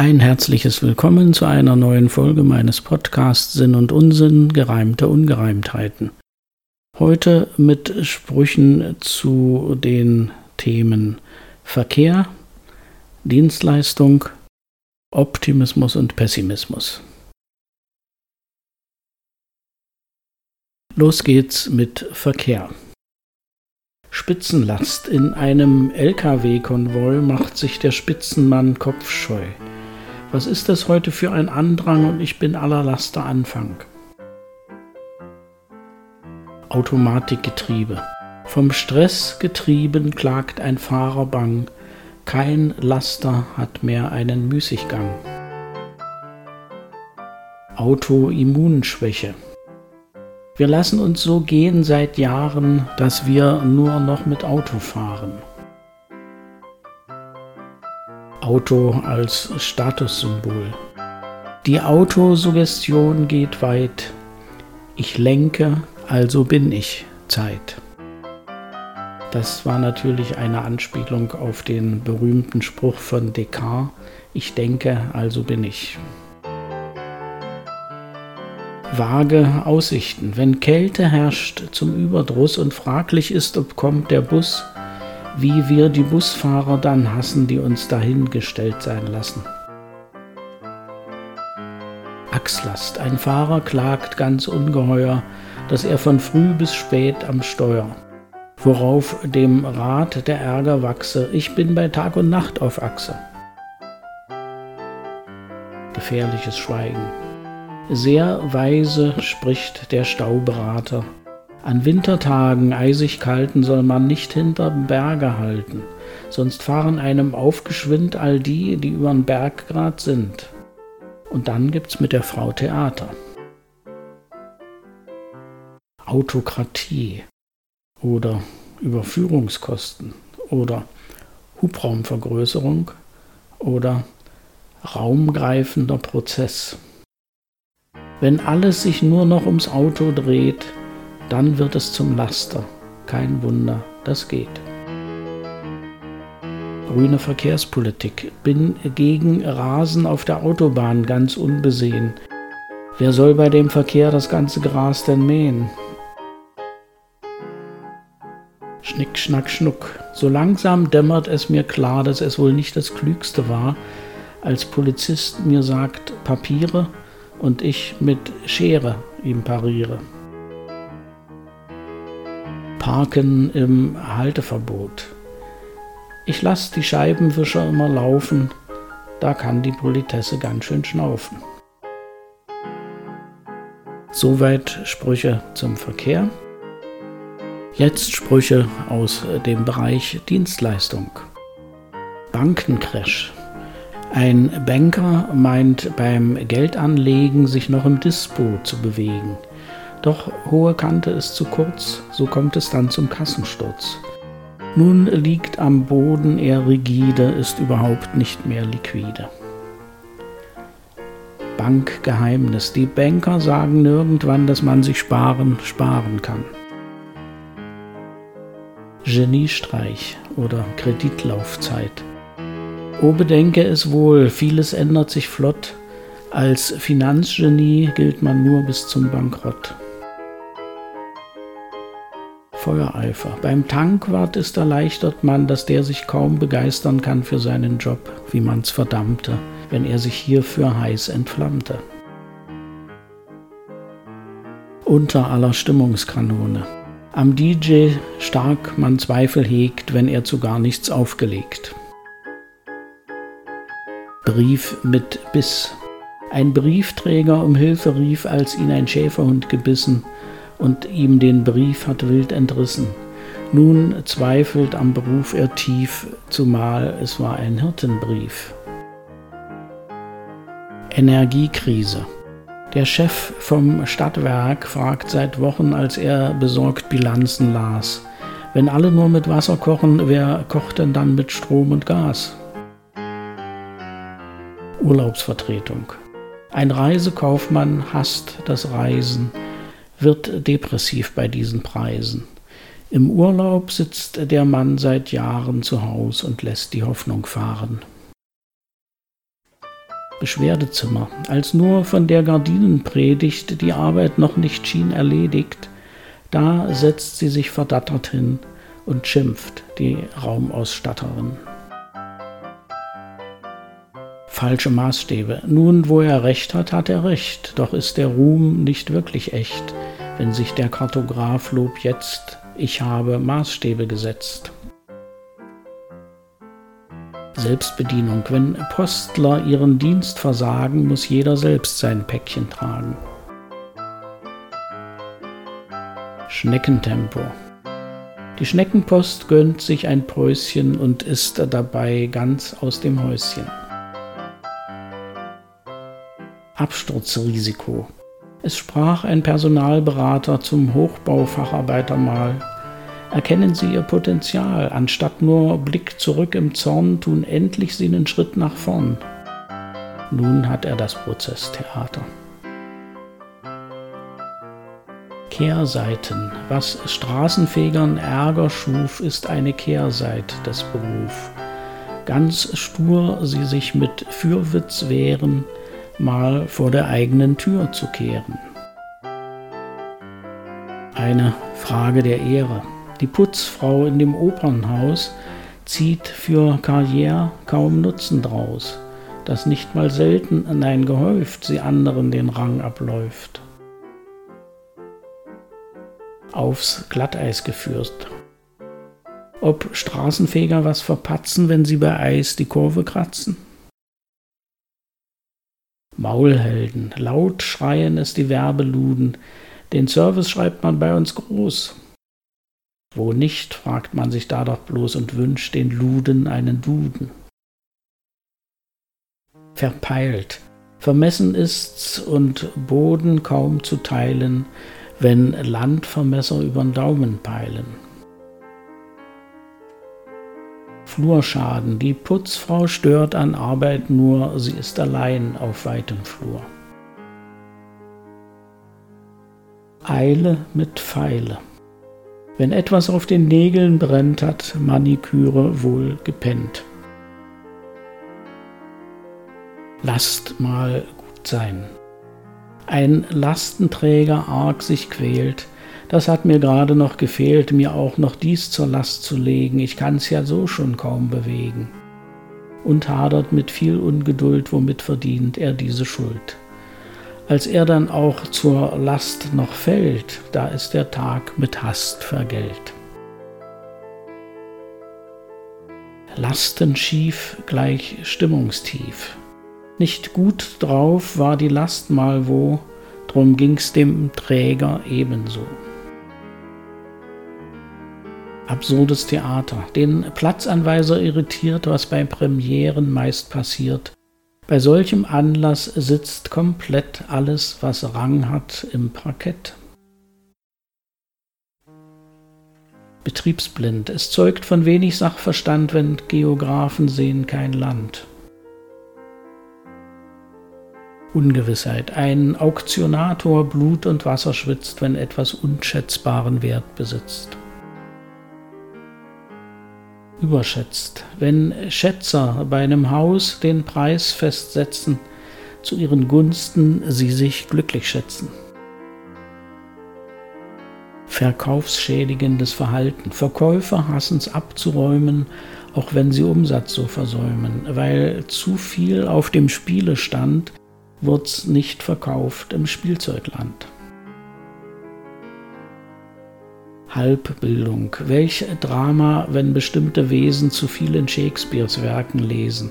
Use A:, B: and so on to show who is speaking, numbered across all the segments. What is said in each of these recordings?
A: Ein herzliches Willkommen zu einer neuen Folge meines Podcasts Sinn und Unsinn, gereimte Ungereimtheiten. Heute mit Sprüchen zu den Themen Verkehr, Dienstleistung, Optimismus und Pessimismus. Los geht's mit Verkehr. Spitzenlast. In einem Lkw-Konvoi macht sich der Spitzenmann kopfscheu. Was ist das heute für ein Andrang und ich bin aller Laster Anfang? Automatikgetriebe. Vom Stress getrieben klagt ein Fahrer bang, kein Laster hat mehr einen Müßiggang. Autoimmunschwäche. Wir lassen uns so gehen seit Jahren, dass wir nur noch mit Auto fahren. Auto als Statussymbol. Die Autosuggestion geht weit. Ich lenke, also bin ich Zeit. Das war natürlich eine Anspielung auf den berühmten Spruch von Descartes, ich denke, also bin ich. Vage Aussichten. Wenn Kälte herrscht zum Überdruss und fraglich ist, ob kommt der Bus, wie wir die Busfahrer dann hassen, die uns dahingestellt sein lassen. Achslast. Ein Fahrer klagt ganz ungeheuer, dass er von früh bis spät am Steuer, worauf dem Rad der Ärger wachse, ich bin bei Tag und Nacht auf Achse. Gefährliches Schweigen. Sehr weise spricht der Stauberater, an Wintertagen eisig kalten soll man nicht hinter Berge halten, sonst fahren einem aufgeschwind all die, die übern Berg grad sind. Und dann gibt's mit der Frau Theater. Autokratie oder Überführungskosten oder Hubraumvergrößerung oder raumgreifender Prozess. Wenn alles sich nur noch ums Auto dreht, dann wird es zum Laster. Kein Wunder, das geht. Grüne Verkehrspolitik. Bin gegen Rasen auf der Autobahn ganz unbesehen. Wer soll bei dem Verkehr das ganze Gras denn mähen? Schnick, schnack, schnuck. So langsam dämmert es mir klar, dass es wohl nicht das Klügste war, als Polizist mir sagt Papiere und ich mit Schere ihm pariere. Parken im Halteverbot. Ich lasse die Scheibenwischer immer laufen, da kann die Politesse ganz schön schnaufen. Soweit Sprüche zum Verkehr. Jetzt Sprüche aus dem Bereich Dienstleistung. Bankencrash. Ein Banker meint beim Geldanlegen sich noch im Dispo zu bewegen. Doch hohe Kante ist zu kurz, so kommt es dann zum Kassensturz. Nun liegt am Boden er rigide, ist überhaupt nicht mehr liquide. Bankgeheimnis. Die Banker sagen nirgendwann, dass man sich sparen, sparen kann. Geniestreich oder Kreditlaufzeit. O bedenke es wohl, vieles ändert sich flott. Als Finanzgenie gilt man nur bis zum Bankrott. Feuereifer. Beim Tankwart ist erleichtert man, dass der sich kaum begeistern kann für seinen Job, wie man's verdammte, wenn er sich hierfür heiß entflammte. Unter aller Stimmungskanone. Am DJ stark man Zweifel hegt, wenn er zu gar nichts aufgelegt. Brief mit Biss. Ein Briefträger um Hilfe rief, als ihn ein Schäferhund gebissen, und ihm den Brief hat wild entrissen. Nun zweifelt am Beruf er tief, zumal es war ein Hirtenbrief. Energiekrise. Der Chef vom Stadtwerk fragt seit Wochen, als er besorgt Bilanzen las. Wenn alle nur mit Wasser kochen, wer kocht denn dann mit Strom und Gas? Urlaubsvertretung. Ein Reisekaufmann hasst das Reisen wird depressiv bei diesen Preisen. Im Urlaub sitzt der Mann seit Jahren zu Haus und lässt die Hoffnung fahren. Beschwerdezimmer, als nur von der Gardinenpredigt die Arbeit noch nicht schien erledigt, da setzt sie sich verdattert hin und schimpft die Raumausstatterin. Falsche Maßstäbe. Nun, wo er recht hat, hat er recht, doch ist der Ruhm nicht wirklich echt, wenn sich der Kartograf lobt jetzt, ich habe Maßstäbe gesetzt. Selbstbedienung. Wenn Postler ihren Dienst versagen, muss jeder selbst sein Päckchen tragen. Schneckentempo. Die Schneckenpost gönnt sich ein Päuschen und ist dabei ganz aus dem Häuschen. Absturzrisiko. Es sprach ein Personalberater zum Hochbaufacharbeiter mal. Erkennen Sie Ihr Potenzial, anstatt nur Blick zurück im Zorn, tun endlich Sie einen Schritt nach vorn. Nun hat er das Prozesstheater. Kehrseiten. Was Straßenfegern Ärger schuf, ist eine Kehrseite des Berufs. Ganz stur sie sich mit Fürwitz wehren, mal vor der eigenen Tür zu kehren. Eine Frage der Ehre. Die Putzfrau in dem Opernhaus zieht für Karriere kaum Nutzen draus, dass nicht mal selten, nein gehäuft, sie anderen den Rang abläuft. Aufs Glatteis geführt. Ob Straßenfeger was verpatzen, wenn sie bei Eis die Kurve kratzen? Maulhelden, laut schreien es die Werbeluden, den Service schreibt man bei uns groß. Wo nicht, fragt man sich da doch bloß und wünscht den Luden einen Duden. Verpeilt, vermessen ist's und Boden kaum zu teilen, wenn Landvermesser übern Daumen peilen. Flurschaden, die Putzfrau stört an Arbeit nur, sie ist allein auf weitem Flur. Eile mit Pfeile. Wenn etwas auf den Nägeln brennt, hat Maniküre wohl gepennt. Lasst mal gut sein. Ein Lastenträger arg sich quält, das hat mir gerade noch gefehlt, mir auch noch dies zur Last zu legen, ich kann's ja so schon kaum bewegen. Und hadert mit viel Ungeduld, womit verdient er diese Schuld. Als er dann auch zur Last noch fällt, da ist der Tag mit Hast vergällt. Lasten schief gleich stimmungstief. Nicht gut drauf war die Last mal wo, drum ging's dem Träger ebenso. Absurdes Theater. Den Platzanweiser irritiert, was bei Premieren meist passiert. Bei solchem Anlass sitzt komplett alles, was Rang hat, im Parkett. Betriebsblind. Es zeugt von wenig Sachverstand, wenn Geographen sehen kein Land. Ungewissheit. Ein Auktionator Blut und Wasser schwitzt, wenn etwas unschätzbaren Wert besitzt überschätzt. Wenn Schätzer bei einem Haus den Preis festsetzen, zu ihren Gunsten sie sich glücklich schätzen. Verkaufsschädigendes Verhalten. Verkäufer hassen es abzuräumen, auch wenn sie Umsatz so versäumen, weil zu viel auf dem Spiele stand, wird's nicht verkauft im Spielzeugland. Halbbildung. Welch Drama, wenn bestimmte Wesen zu viel in Shakespeares Werken lesen.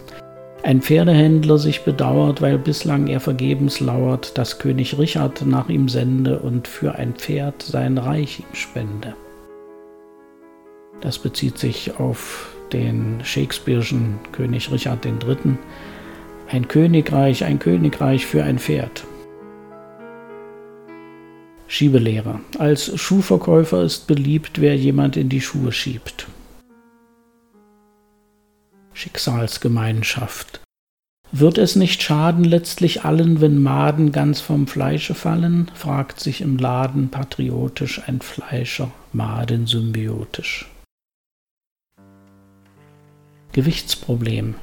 A: Ein Pferdehändler sich bedauert, weil bislang er vergebens lauert, dass König Richard nach ihm sende und für ein Pferd sein Reich ihm spende. Das bezieht sich auf den Shakespeare'schen König Richard III. Ein Königreich, ein Königreich für ein Pferd. Schiebelehrer. Als Schuhverkäufer ist beliebt, wer jemand in die Schuhe schiebt. Schicksalsgemeinschaft. Wird es nicht schaden letztlich allen, wenn Maden ganz vom Fleische fallen? fragt sich im Laden patriotisch ein Fleischer, Maden symbiotisch. Gewichtsproblem.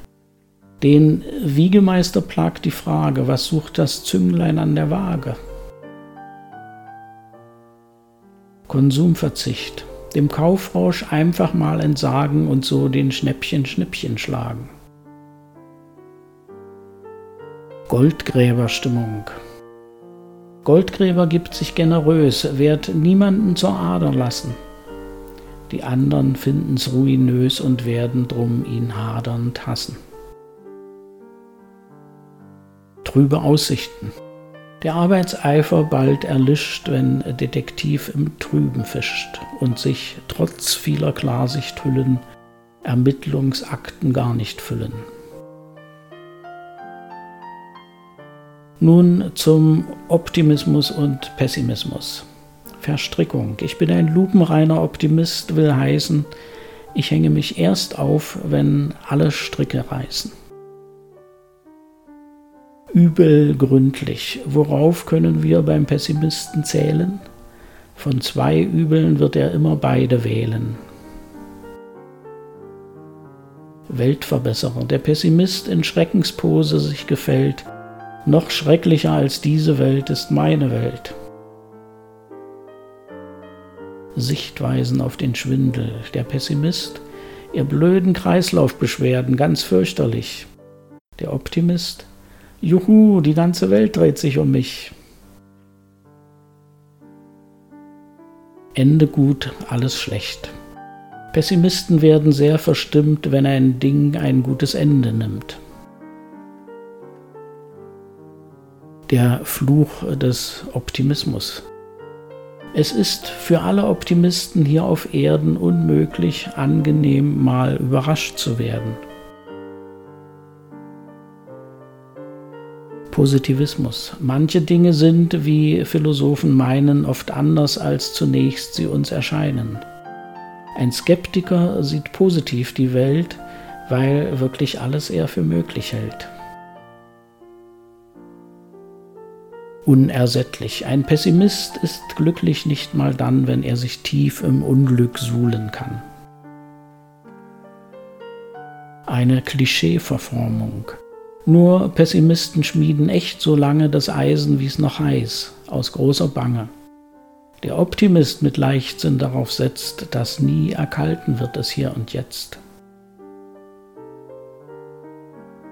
A: Den Wiegemeister plagt die Frage, was sucht das Zünglein an der Waage? Konsumverzicht, dem Kaufrausch einfach mal entsagen und so den Schnäppchen Schnippchen schlagen. Goldgräberstimmung. Goldgräber gibt sich generös, wird niemanden zur Ader lassen. Die anderen finden's ruinös und werden drum ihn hadernd hassen. Trübe Aussichten. Der Arbeitseifer bald erlischt, wenn Detektiv im Trüben fischt und sich trotz vieler Klarsichthüllen Ermittlungsakten gar nicht füllen. Nun zum Optimismus und Pessimismus. Verstrickung. Ich bin ein lupenreiner Optimist, will heißen, ich hänge mich erst auf, wenn alle Stricke reißen. Übel gründlich. Worauf können wir beim Pessimisten zählen? Von zwei Übeln wird er immer beide wählen. Weltverbesserer. Der Pessimist in Schreckenspose sich gefällt, noch schrecklicher als diese Welt ist meine Welt. Sichtweisen auf den Schwindel. Der Pessimist, ihr blöden Kreislaufbeschwerden, ganz fürchterlich. Der Optimist, juhu, die ganze Welt dreht sich um mich. Ende gut, alles schlecht. Pessimisten werden sehr verstimmt, wenn ein Ding ein gutes Ende nimmt. der Fluch des Optimismus. Es ist für alle Optimisten hier auf Erden unmöglich, angenehm mal überrascht zu werden. Positivismus. Manche Dinge sind, wie Philosophen meinen, oft anders, als zunächst sie uns erscheinen. Ein Skeptiker sieht positiv die Welt, weil wirklich alles er für möglich hält. unersättlich. Ein Pessimist ist glücklich nicht mal dann, wenn er sich tief im Unglück suhlen kann. Eine Klischeeverformung. Nur Pessimisten schmieden echt so lange das Eisen, wie es noch heiß, aus großer Bange. Der Optimist mit Leichtsinn darauf setzt, dass nie erkalten wird es hier und jetzt.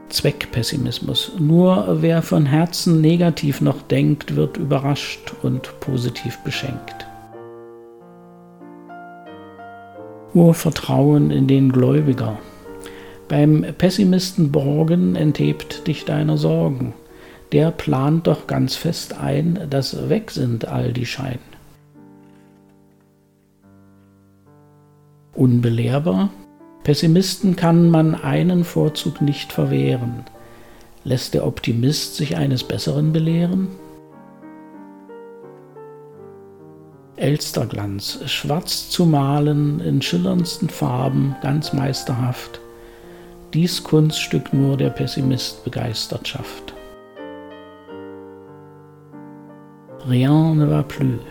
A: Zweckpessimismus. Nur wer von Herzen negativ noch denkt, wird überrascht und positiv beschenkt. Urvertrauen in den Gläubiger. Beim Pessimisten Borgen enthebt dich deiner Sorgen. Der plant doch ganz fest ein, dass weg sind all die Schein. Unbelehrbar Pessimisten kann man einen Vorzug nicht verwehren. Lässt der Optimist sich eines Besseren belehren? Elsterglanz, schwarz zu malen, in schillerndsten Farben, ganz meisterhaft. Dies Kunststück nur der Pessimist begeistert schafft. Rien ne va plus.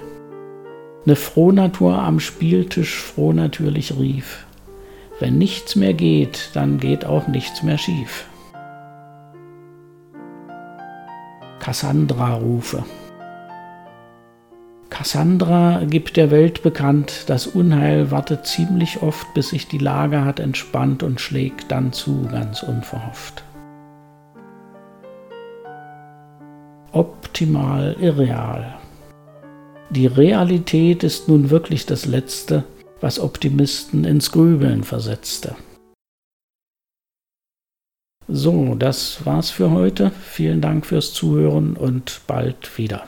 A: Ne Frohnatur am Spieltisch frohnatürlich rief. Wenn nichts mehr geht, dann geht auch nichts mehr schief. Cassandra-Rufe. Cassandra gibt der Welt bekannt, das Unheil wartet ziemlich oft, bis sich die Lage hat entspannt und schlägt dann zu, ganz unverhofft. Optimal irreal. Die Realität ist nun wirklich das Letzte, was Optimisten ins Grübeln versetzte. So, das war's für heute. Vielen Dank fürs Zuhören und bald wieder.